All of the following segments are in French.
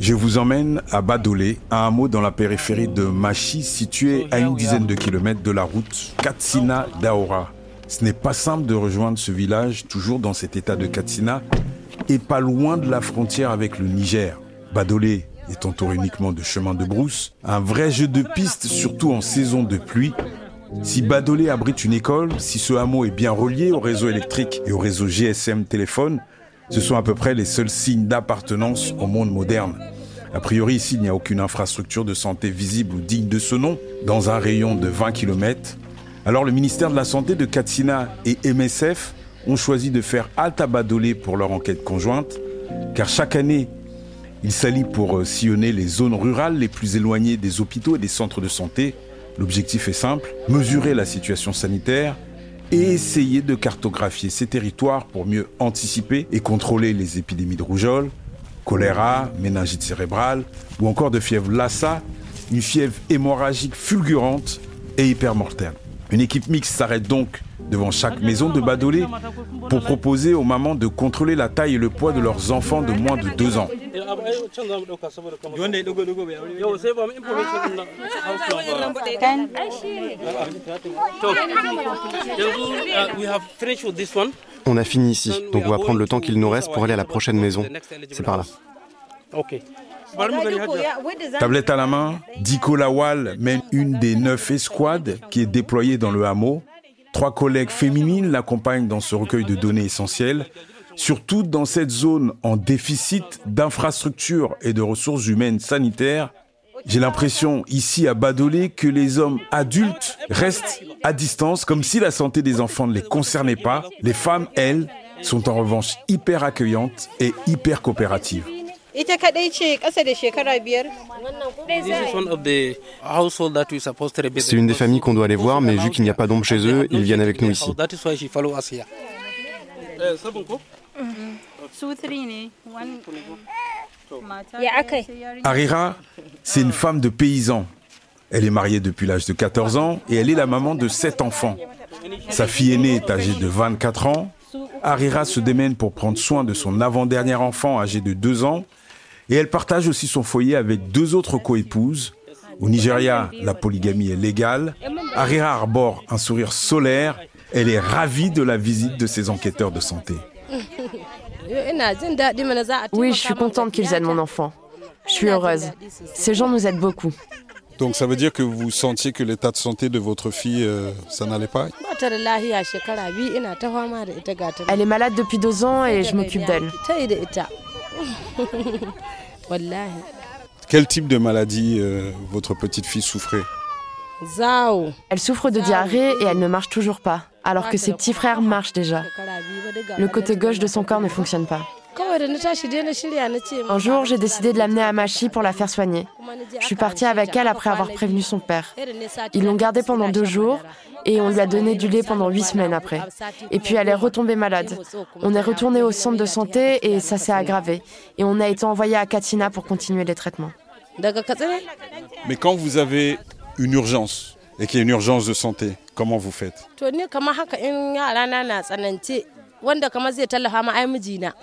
Je vous emmène à Badolé, un hameau dans la périphérie de Machi, situé à une dizaine de kilomètres de la route Katsina d'Aora. Ce n'est pas simple de rejoindre ce village, toujours dans cet état de Katsina, et pas loin de la frontière avec le Niger. Badolé est entouré uniquement de chemins de brousse, un vrai jeu de piste, surtout en saison de pluie. Si Badolé abrite une école, si ce hameau est bien relié au réseau électrique et au réseau GSM téléphone, ce sont à peu près les seuls signes d'appartenance au monde moderne. A priori, ici, il n'y a aucune infrastructure de santé visible ou digne de ce nom, dans un rayon de 20 km. Alors le ministère de la Santé de Katsina et MSF ont choisi de faire halte à Badolé pour leur enquête conjointe, car chaque année, ils s'allient pour euh, sillonner les zones rurales les plus éloignées des hôpitaux et des centres de santé. L'objectif est simple, mesurer la situation sanitaire et essayer de cartographier ces territoires pour mieux anticiper et contrôler les épidémies de rougeole, choléra, méningite cérébrale ou encore de fièvre Lassa, une fièvre hémorragique fulgurante et hypermortelle. Une équipe mixte s'arrête donc devant chaque maison de Badolé pour proposer aux mamans de contrôler la taille et le poids de leurs enfants de moins de 2 ans. On a fini ici, donc on va prendre le temps qu'il nous reste pour aller à la prochaine maison. C'est par là. Tablette à la main, Diko Lawal mène une des neuf escouades qui est déployée dans le hameau. Trois collègues féminines l'accompagnent dans ce recueil de données essentielles, surtout dans cette zone en déficit d'infrastructures et de ressources humaines sanitaires. J'ai l'impression ici à Badolé que les hommes adultes restent à distance comme si la santé des enfants ne les concernait pas. Les femmes, elles, sont en revanche hyper accueillantes et hyper coopératives. C'est une des familles qu'on doit aller voir, mais vu qu'il n'y a pas d'ombre chez eux, ils viennent avec nous ici. Arira, c'est une femme de paysan. Elle est mariée depuis l'âge de 14 ans et elle est la maman de 7 enfants. Sa fille aînée est âgée de 24 ans. Arira se démène pour prendre soin de son avant-dernier enfant âgé de 2 ans et elle partage aussi son foyer avec deux autres coépouses. Au Nigeria, la polygamie est légale. Arira arbore un sourire solaire. Elle est ravie de la visite de ses enquêteurs de santé. Oui, je suis contente qu'ils aident mon enfant. Je suis heureuse. Ces gens nous aident beaucoup. Donc ça veut dire que vous sentiez que l'état de santé de votre fille, euh, ça n'allait pas? Elle est malade depuis deux ans et je m'occupe d'elle. Quel type de maladie euh, votre petite fille souffrait? Elle souffre de diarrhée et elle ne marche toujours pas, alors que ses petits frères marchent déjà. Le côté gauche de son corps ne fonctionne pas. Un jour, j'ai décidé de l'amener à Machi pour la faire soigner. Je suis partie avec elle après avoir prévenu son père. Ils l'ont gardée pendant deux jours et on lui a donné du lait pendant huit semaines après. Et puis elle est retombée malade. On est retourné au centre de santé et ça s'est aggravé. Et on a été envoyé à Katina pour continuer les traitements. Mais quand vous avez une urgence et qu'il y a une urgence de santé, comment vous faites?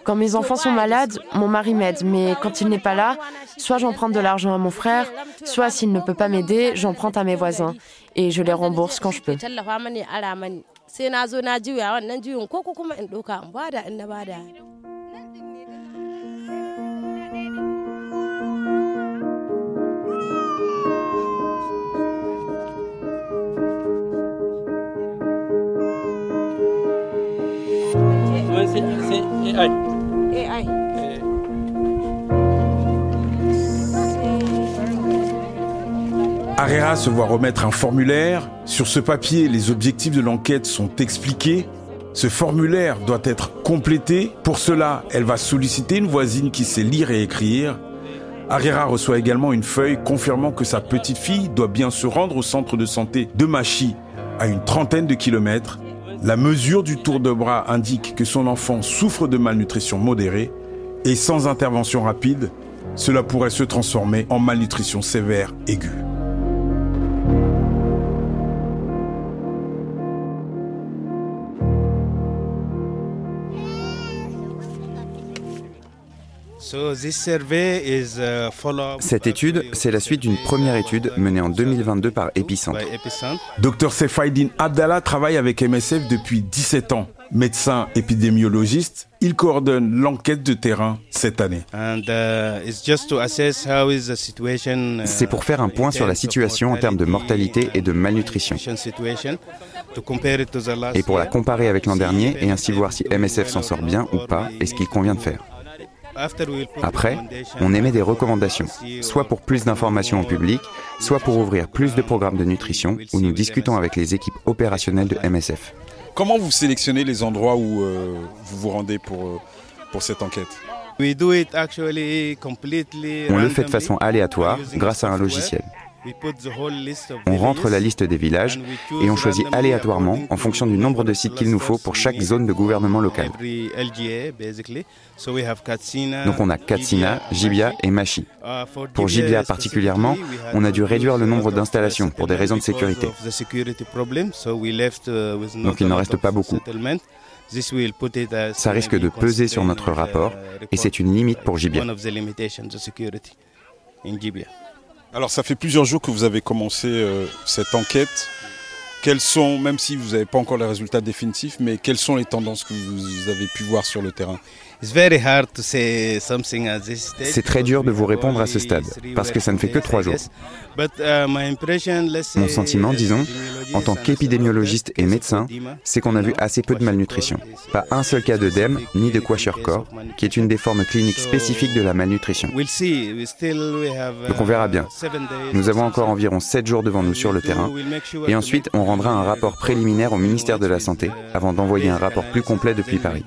Quand mes enfants sont malades, mon mari m'aide, mais quand il n'est pas là, soit j'emprunte de l'argent à mon frère, soit s'il ne peut pas m'aider, j'emprunte à mes voisins et je les rembourse quand je peux. Arera se voit remettre un formulaire. Sur ce papier, les objectifs de l'enquête sont expliqués. Ce formulaire doit être complété. Pour cela, elle va solliciter une voisine qui sait lire et écrire. Arera reçoit également une feuille confirmant que sa petite fille doit bien se rendre au centre de santé de Machi, à une trentaine de kilomètres. La mesure du tour de bras indique que son enfant souffre de malnutrition modérée et sans intervention rapide, cela pourrait se transformer en malnutrition sévère aiguë. Cette étude, c'est la suite d'une première étude menée en 2022 par Epicentre. Dr Sefaidin Abdallah travaille avec MSF depuis 17 ans. Médecin épidémiologiste, il coordonne l'enquête de terrain cette année. C'est pour faire un point sur la situation en termes de mortalité et de malnutrition. Et pour la comparer avec l'an dernier et ainsi voir si MSF s'en sort bien ou pas et ce qu'il convient de faire. Après, on émet des recommandations, soit pour plus d'informations au public, soit pour ouvrir plus de programmes de nutrition où nous discutons avec les équipes opérationnelles de MSF. Comment vous sélectionnez les endroits où euh, vous vous rendez pour, euh, pour cette enquête? On le fait de façon aléatoire grâce à un logiciel. On rentre la liste des villages et on choisit aléatoirement en fonction du nombre de sites qu'il nous faut pour chaque zone de gouvernement local. Donc on a Katsina, Jibia et Machi. Pour Jibia particulièrement, on a dû réduire le nombre d'installations pour des raisons de sécurité. Donc il n'en reste pas beaucoup. Ça risque de peser sur notre rapport et c'est une limite pour Jibia. Alors ça fait plusieurs jours que vous avez commencé euh, cette enquête. Quels sont, même si vous n'avez pas encore les résultats définitifs, mais quelles sont les tendances que vous avez pu voir sur le terrain? C'est très dur de vous répondre à ce stade, parce que ça ne fait que trois jours. Uh, Mon sentiment, disons, en tant qu'épidémiologiste et médecin, c'est qu'on a vu assez peu de malnutrition. Pas un seul cas d'œdème ni de kwashiorkor, qui est une des formes cliniques spécifiques de la malnutrition. Donc on verra bien. Nous avons encore environ sept jours devant nous sur le terrain, et ensuite on rendra un rapport préliminaire au ministère de la Santé, avant d'envoyer un rapport plus complet depuis Paris.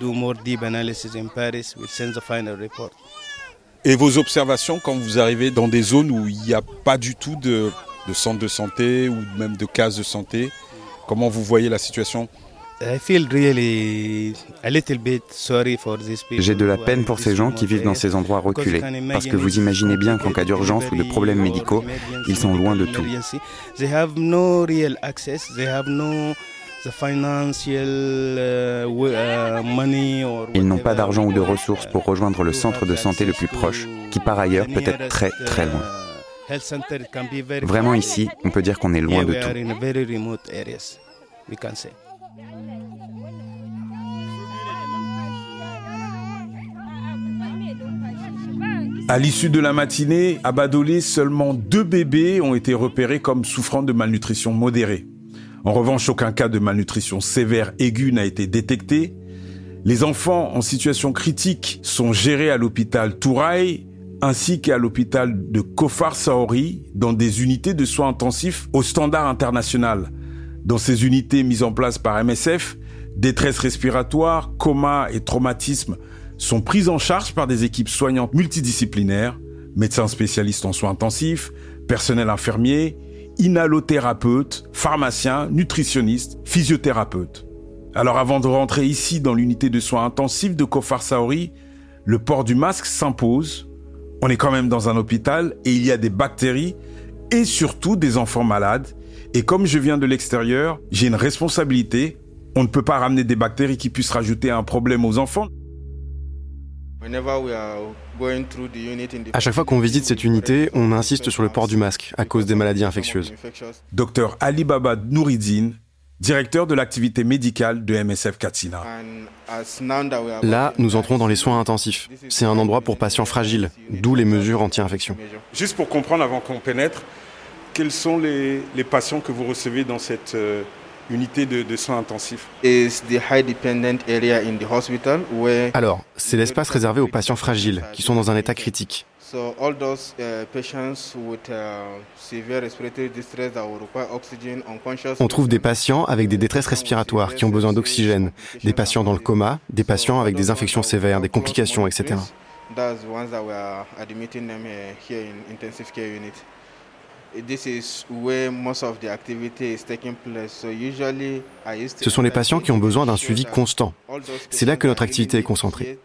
Et vos observations quand vous arrivez dans des zones où il n'y a pas du tout de, de centre de santé ou même de cases de santé, comment vous voyez la situation? J'ai de la peine pour ces gens qui vivent dans ces endroits reculés, parce que vous imaginez bien qu'en cas d'urgence ou de problèmes médicaux, ils sont loin de tout. Uh, uh, Ils n'ont pas d'argent ou de ressources pour rejoindre le centre de santé le plus proche, qui par ailleurs peut être très très loin. Vraiment ici, on peut dire qu'on est loin de tout. À l'issue de la matinée, à Badolé, seulement deux bébés ont été repérés comme souffrant de malnutrition modérée. En revanche, aucun cas de malnutrition sévère aiguë n'a été détecté. Les enfants en situation critique sont gérés à l'hôpital Touraï ainsi qu'à l'hôpital de Kofar Saori dans des unités de soins intensifs au standard international. Dans ces unités mises en place par MSF, détresse respiratoire, coma et traumatisme sont prises en charge par des équipes soignantes multidisciplinaires, médecins spécialistes en soins intensifs, personnel infirmier, inhalothérapeute, pharmacien, nutritionniste, physiothérapeute. Alors avant de rentrer ici dans l'unité de soins intensifs de Kofar Saori, le port du masque s'impose. On est quand même dans un hôpital et il y a des bactéries et surtout des enfants malades. Et comme je viens de l'extérieur, j'ai une responsabilité. On ne peut pas ramener des bactéries qui puissent rajouter un problème aux enfants. À chaque fois qu'on visite cette unité, on insiste sur le port du masque à cause des maladies infectieuses. Docteur Ali Baba Nouridine, directeur de l'activité médicale de MSF Katsina. Là, nous entrons dans les soins intensifs. C'est un endroit pour patients fragiles, d'où les mesures anti-infection. Juste pour comprendre avant qu'on pénètre, quels sont les, patients que vous recevez dans cette euh, unité de, soins intensifs Alors, c'est l'espace réservé aux patients fragiles qui sont dans un état critique. On trouve des patients avec des détresses respiratoires qui ont besoin d'oxygène, des patients dans le coma, des patients avec des infections sévères, des complications, etc. Ce sont les patients qui ont besoin d'un suivi constant. C'est là que notre activité est concentrée.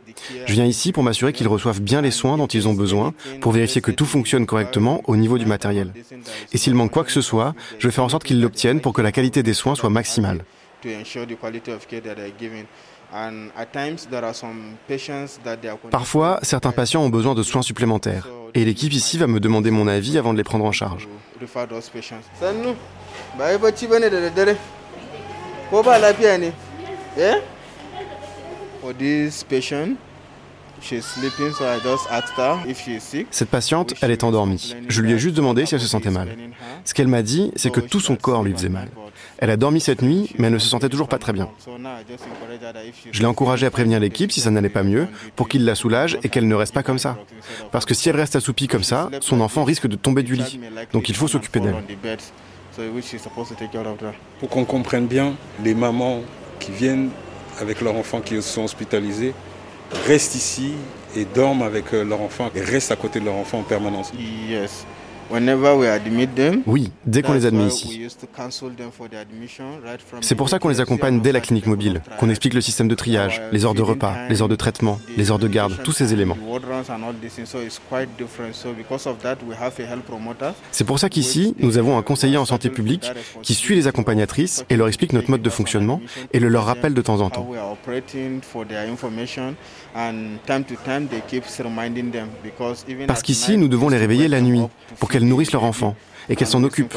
Je viens ici pour m'assurer qu'ils reçoivent bien les soins dont ils ont besoin, pour vérifier que tout fonctionne correctement au niveau du matériel. Et s'il manque quoi que ce soit, je vais faire en sorte qu'ils l'obtiennent pour que la qualité des soins soit maximale. Parfois, certains patients ont besoin de soins supplémentaires. Et l'équipe ici va me demander mon avis avant de les prendre en charge. Cette patiente, elle est endormie. Je lui ai juste demandé si elle se sentait mal. Ce qu'elle m'a dit, c'est que tout son corps lui faisait mal. Elle a dormi cette nuit, mais elle ne se sentait toujours pas très bien. Je l'ai encouragée à prévenir l'équipe si ça n'allait pas mieux, pour qu'il la soulage et qu'elle ne reste pas comme ça. Parce que si elle reste assoupie comme ça, son enfant risque de tomber du lit. Donc il faut s'occuper d'elle. Pour qu'on comprenne bien, les mamans qui viennent avec leurs enfants qui sont hospitalisés restent ici et dorment avec euh, leur enfant et restent à côté de leur enfant en permanence. Oui, dès qu'on les admet ici. C'est pour ça qu'on les accompagne dès la clinique mobile, qu'on explique le système de triage, les heures de repas, les heures de traitement, les heures de garde, tous ces éléments. C'est pour ça qu'ici, nous avons un conseiller en santé publique qui suit les accompagnatrices et leur explique notre mode de fonctionnement et le leur rappelle de temps en temps. Parce qu'ici, nous devons les réveiller la nuit pour qu'elles nourrissent leur enfant et qu'elles s'en occupent.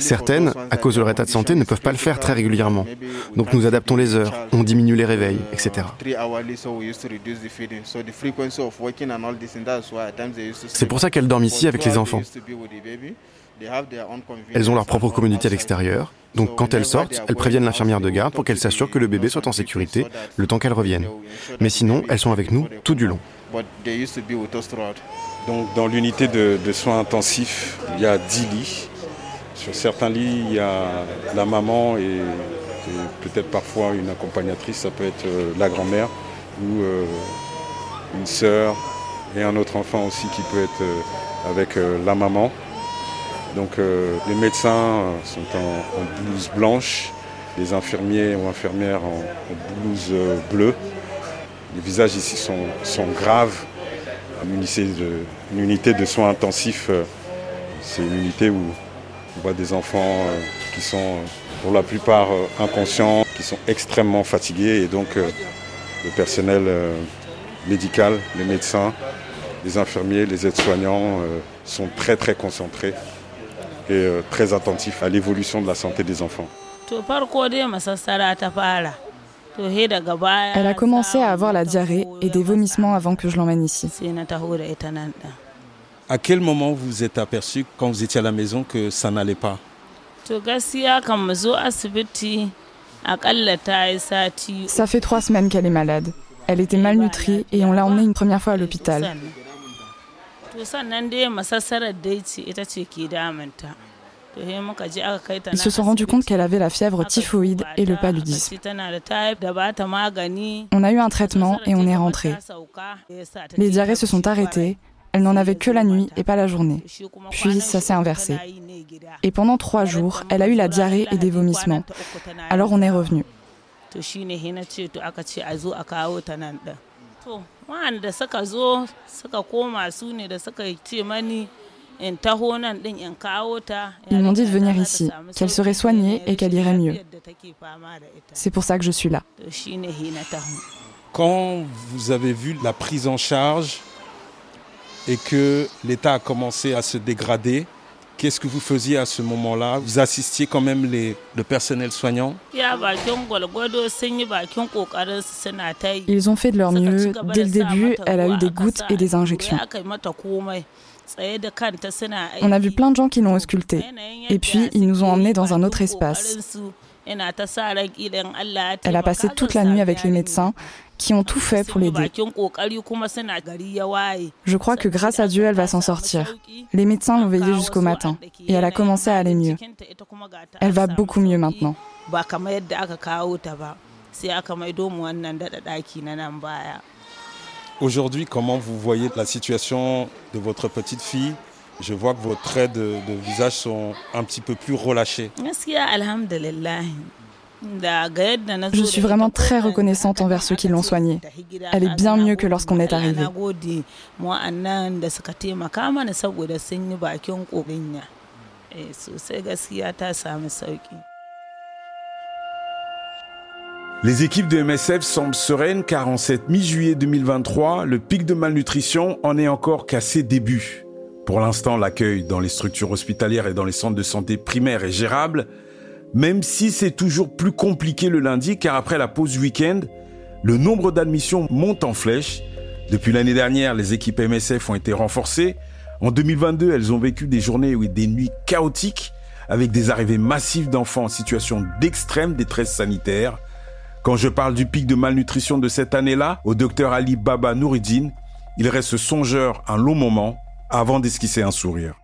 Certaines, à cause de leur état de santé, ne peuvent pas le faire très régulièrement. Donc nous adaptons les heures, on diminue les réveils, etc. C'est pour ça qu'elles dorment ici avec les enfants. Elles ont leur propre communauté à l'extérieur, donc quand elles sortent, elles préviennent l'infirmière de garde pour qu'elle s'assure que le bébé soit en sécurité le temps qu'elles reviennent. Mais sinon, elles sont avec nous tout du long. Donc dans l'unité de, soins intensifs, il y a 10 lits. Sur certains lits, il y a la maman et, peut-être parfois une accompagnatrice, ça peut être euh, la grand-mère ou euh, une sœur et un autre enfant aussi qui peut être euh, avec la maman. Donc les médecins sont en, blouse blanche, les infirmiers ou infirmières en, blouse bleue. Les visages ici sont graves. Une unité de, soins intensifs, euh, c'est une unité où on voit des enfants euh, qui sont euh, pour la plupart inconscients, qui sont extrêmement fatigués. Et donc le personnel médical, les médecins, les infirmiers, les aides-soignants sont très très concentrés et très attentifs à l'évolution de la santé des enfants. Elle a commencé à avoir la diarrhée et des vomissements avant que je l'emmène ici. À quel moment vous êtes aperçu quand vous étiez à la maison que ça n'allait pas? Ça fait trois semaines qu'elle est malade. Elle était malnutrie et on l'a emmenée une première fois à l'hôpital. Ils se sont rendus compte qu'elle avait la fièvre typhoïde et le paludisme. On a eu un traitement et on est rentré. Les diarrhées se sont arrêtées. Elle n'en avait que la nuit et pas la journée. Puis ça s'est inversé. Et pendant trois jours, elle a eu la diarrhée et des vomissements. Alors on est revenu. Ils m'ont dit de venir ici, qu'elle serait soignée et qu'elle irait mieux. C'est pour ça que je suis là. Quand vous avez vu la prise en charge et que l'État a commencé à se dégrader, Qu'est-ce que vous faisiez à ce moment-là? Vous assistiez quand même les, le personnel soignant? Ils ont fait de leur mieux. Dès le début, elle a eu des gouttes et des injections. On a vu plein de gens qui l'ont auscultée. Et puis, ils nous ont emmenés dans un autre espace. Elle a passé toute la nuit avec les médecins qui ont tout fait pour l'aider. Je crois que grâce à Dieu, elle va s'en sortir. Les médecins l'ont veillée jusqu'au matin et elle a commencé à aller mieux. Elle va beaucoup mieux maintenant. Aujourd'hui, comment vous voyez la situation de votre petite fille? Je vois que vos traits de, visage sont un petit peu plus relâchés. Je suis vraiment très reconnaissante envers ceux qui l'ont soignée. Elle est bien mieux que lorsqu'on est arrivé. Les équipes de MSF semblent sereines car en cette mi-juillet 2023, le pic de malnutrition en est encore qu'à ses débuts. Pour l'instant, l'accueil dans les structures hospitalières et dans les centres de santé primaires est gérable, même si c'est toujours plus compliqué le lundi car après la pause week-end, le nombre d'admissions monte en flèche. Depuis l'année dernière, les équipes MSF ont été renforcées. En 2022, elles ont vécu des journées et des nuits chaotiques avec des arrivées massives d'enfants en situation d'extrême détresse sanitaire. Quand je parle du pic de malnutrition de cette année-là, au docteur Ali Baba Nouridine, il reste songeur un long moment avant d'esquisser un sourire.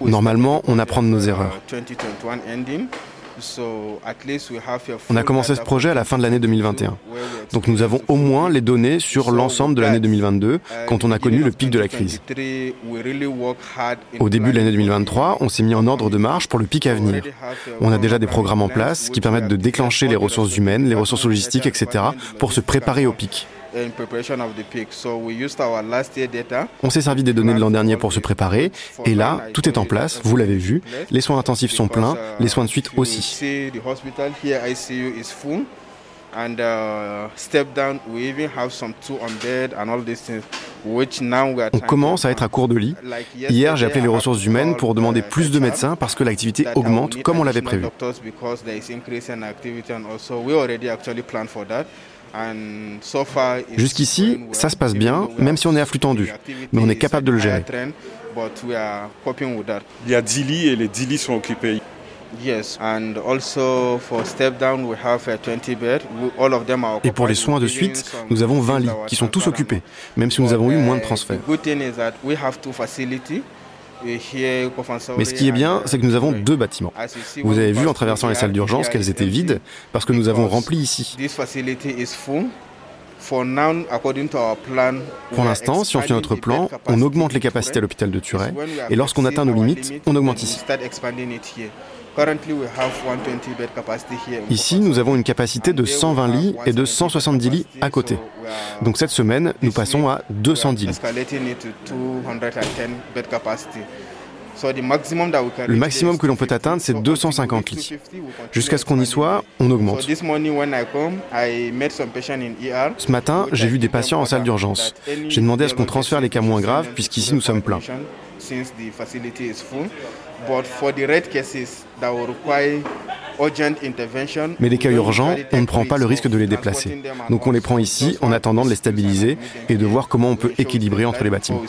Normalement, on apprend de nos erreurs. On a commencé ce projet à la fin de l'année 2021. Donc nous avons au moins les données sur l'ensemble de l'année 2022 quand on a connu le pic de la crise. Au début de l'année 2023, on s'est mis en ordre de marche pour le pic à venir. On a déjà des programmes en place qui permettent de déclencher les ressources humaines, les ressources logistiques, etc. pour se préparer au pic. On s'est servi des données de l'an dernier pour se préparer. et là, tout est en place, vous l'avez vu, les soins intensifs sont pleins, uh, les soins de suite aussi. On commence à être à court de lit. Hier, j'ai appelé les ressources humaines pour demander plus de médecins parce que l'activité augmente comme on l'avait prévu. Jusqu'ici, ça se passe bien, même si on est à flux tendu, mais on est capable de le gérer. Il y a 10 lits et les 10 lits sont occupés. Et pour les soins de suite, nous avons 20 lits qui sont tous occupés, même si nous avons eu moins de transferts. Mais ce qui est bien, c'est que nous avons deux bâtiments. Vous avez vu en traversant les salles d'urgence qu'elles étaient vides parce que nous avons rempli ici. Pour l'instant, si on suit notre plan, on augmente les capacités à l'hôpital de Turet et lorsqu'on atteint nos limites, on augmente ici. Ici, nous avons une capacité de 120 lits et de 170 lits à côté. Donc cette semaine, nous passons à 210 lits. Le maximum que l'on peut atteindre, c'est 250 lits. Jusqu'à ce qu'on y soit, on augmente. Ce matin, j'ai vu des patients en salle d'urgence. J'ai demandé à ce qu'on transfère les cas moins graves, puisqu'ici nous sommes pleins. Mais les cas urgents, on ne prend pas le risque de les déplacer. Donc on les prend ici en attendant de les stabiliser et de voir comment on peut équilibrer entre les bâtiments.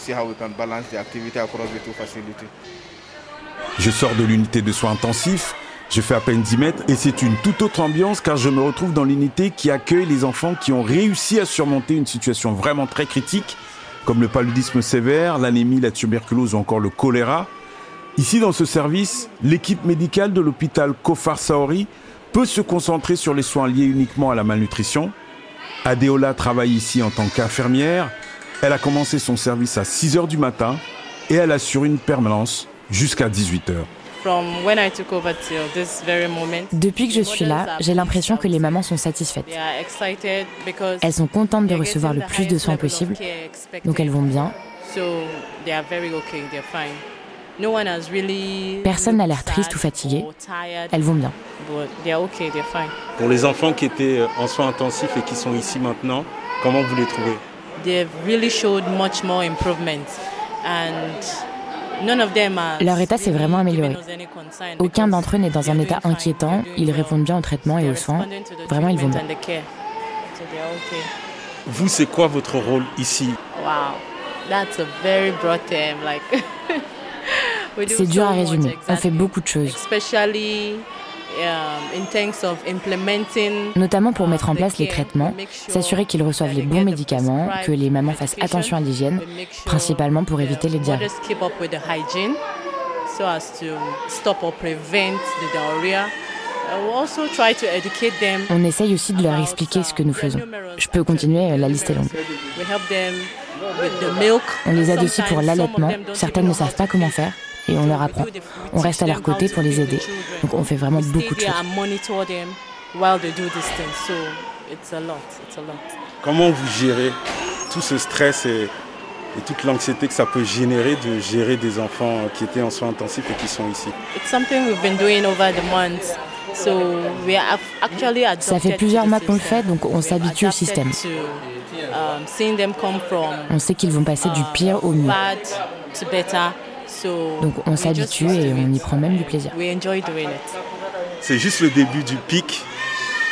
Je sors de l'unité de soins intensifs, je fais à peine 10 mètres et c'est une toute autre ambiance car je me retrouve dans l'unité qui accueille les enfants qui ont réussi à surmonter une situation vraiment très critique comme le paludisme sévère, l'anémie, la tuberculose ou encore le choléra Ici, dans ce service, l'équipe médicale de l'hôpital Kofar Saori peut se concentrer sur les soins liés uniquement à la malnutrition. Adeola travaille ici en tant qu'infirmière. Elle a commencé son service à 6 heures du matin et elle assure une permanence jusqu'à 18 heures. Depuis que je suis là, j'ai l'impression que les mamans sont satisfaites. Elles sont contentes de recevoir le plus de soins possible, donc elles vont bien. Personne n'a l'air triste ou fatigué. Elles vont bien. Pour les enfants qui étaient euh, en soins intensifs et qui sont ici maintenant, comment vous les trouvez? Leur état s'est vraiment amélioré. Aucun d'entre eux n'est dans un état inquiétant. Ils répondent bien au traitement et aux soins. Vraiment, ils vont bien. Vous, c'est quoi votre rôle ici? C'est dur à résumer. On fait beaucoup de choses. Um, Notamment pour mettre en place les traitements, s'assurer qu'ils reçoivent les bons médicaments, que les mamans fassent attention à l'hygiène, principalement pour éviter les diarrhées. On essaye aussi de leur expliquer ce que nous faisons. Je peux continuer, la liste est longue. On les aide aussi pour l'allaitement. Certaines ne savent pas comment faire et on leur apprend. On reste à leur côté pour les aider. Donc on fait vraiment beaucoup de choses. Comment vous gérez tout ce stress et, toute l'anxiété que ça peut générer de gérer des enfants qui étaient en soins intensifs et qui sont ici? Ça fait plusieurs mois qu'on le fait, donc on s'habitue au système. Um, on sait qu'ils vont passer du pire au mieux. Donc on s'habitue et on y prend même du plaisir. C'est juste le début du pic.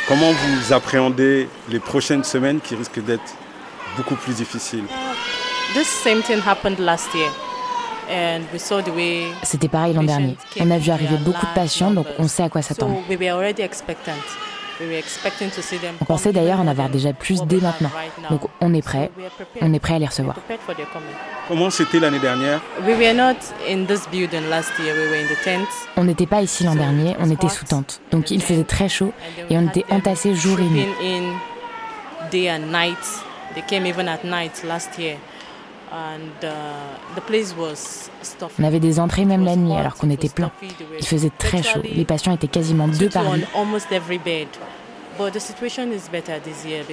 Comment vous appréhendez les prochaines semaines qui risquent d'être beaucoup plus difficiles? C'était pareil l'an dernier. On a vu arriver beaucoup de patients, donc on sait à quoi s'attendre. On pensait d'ailleurs en avoir déjà plus dès maintenant. Donc on est prêt, on est prêt à les recevoir. Comment c'était l'année dernière On n'était pas ici l'an dernier, on était sous tente. Donc il faisait très chaud et on était entassés jour et nuit. Uh, On avait des entrées même la nuit alors qu'on était plein. Il faisait très chaud. Les patients étaient quasiment deux par lit.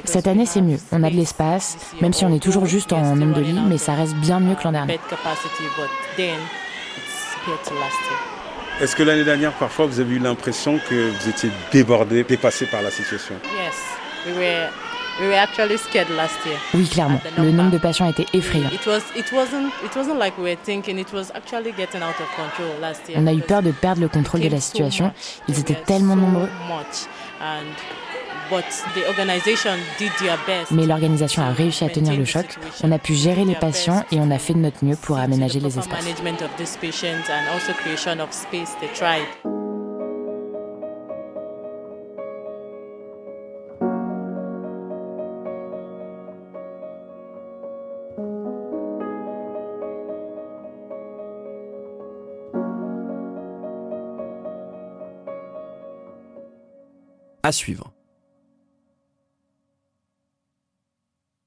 Cette année, c'est mieux. On a de l'espace, même si on est toujours juste en nombre de lits, mais ça reste bien mieux que l'an dernier. Est-ce que l'année dernière, parfois, vous avez eu l'impression que vous étiez débordé, dépassé par la situation? Oui, clairement. Le nombre de patients était effrayant. On a eu peur de perdre le contrôle de la situation. Ils étaient tellement nombreux. Mais l'organisation a réussi à tenir le choc. On a pu gérer les patients et on a fait de notre mieux pour aménager les espaces. À suivre.